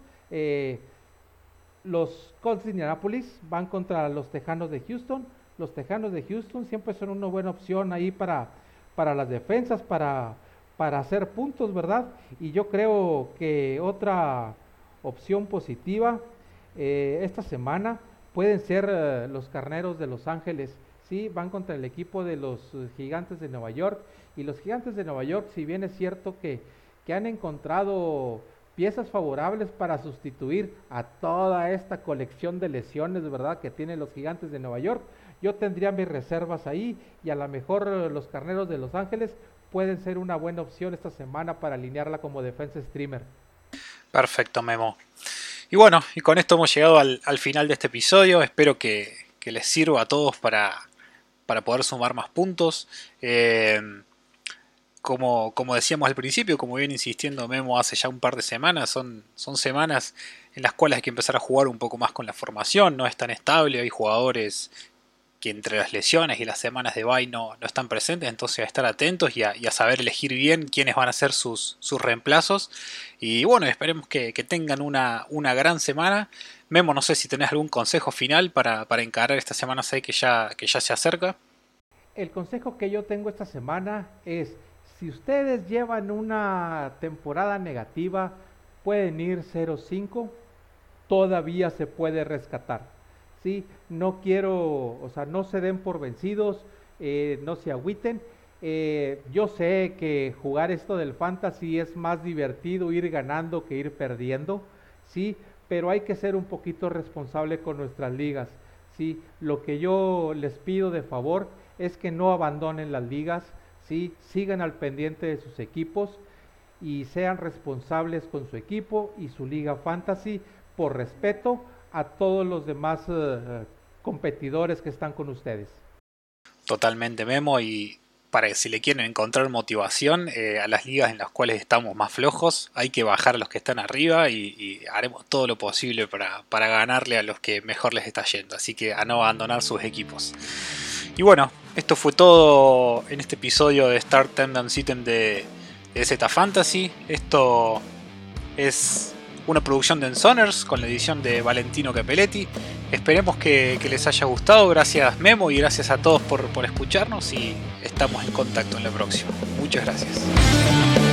los Colts de Indianapolis van contra los Tejanos de Houston. Los Tejanos de Houston siempre son una buena opción ahí para, para las defensas, para, para hacer puntos, ¿verdad? Y yo creo que otra opción positiva esta semana pueden ser eh, los carneros de Los Ángeles, sí, van contra el equipo de los eh, gigantes de Nueva York. Y los gigantes de Nueva York, si bien es cierto que, que han encontrado piezas favorables para sustituir a toda esta colección de lesiones, ¿verdad?, que tienen los gigantes de Nueva York. Yo tendría mis reservas ahí y a lo mejor eh, los carneros de Los Ángeles pueden ser una buena opción esta semana para alinearla como defensa streamer. Perfecto, Memo. Y bueno, y con esto hemos llegado al, final de este episodio. Espero que, les sirva a todos para, para poder sumar más puntos. Eh, como, como, decíamos al principio, como viene insistiendo Memo hace ya un par de semanas, son, son semanas en las cuales hay que empezar a jugar un poco más con la formación, no es tan estable, hay jugadores entre las lesiones y las semanas de bye no, están presentes, entonces a estar atentos y a, saber elegir bien quiénes van a ser sus, sus reemplazos. Y bueno, esperemos que, tengan una, una, gran semana. Memo, no sé si tenés algún consejo final para, para encarar esta semana 6 que ya, que ya se acerca. El consejo que yo tengo esta semana es, si ustedes llevan una temporada negativa, pueden ir 0-5, todavía se puede rescatar no quiero, o sea, no se den por vencidos, eh, no se agüiten. Eh, yo sé que jugar esto del fantasy es más divertido ir ganando que ir perdiendo, sí, pero hay que ser un poquito responsable con nuestras ligas, sí. Lo que yo les pido de favor es que no abandonen las ligas, sí, sigan al pendiente de sus equipos y sean responsables con su equipo y su liga fantasy por respeto a todos los demás eh, competidores que están con ustedes. Totalmente, Memo, y para que si le quieren encontrar motivación eh, a las ligas en las cuales estamos más flojos, hay que bajar a los que están arriba y, haremos todo lo posible para, ganarle a los que mejor les está yendo. Así que a no abandonar sus equipos. Y bueno, esto fue todo en este episodio de Start Tendance System de, de Z Fantasy. Esto es una producción de Ensoners con la edición de Valentino Capelletti. Esperemos que, les haya gustado. Gracias Memo y gracias a todos por, por escucharnos y estamos en contacto en la próxima. Muchas gracias.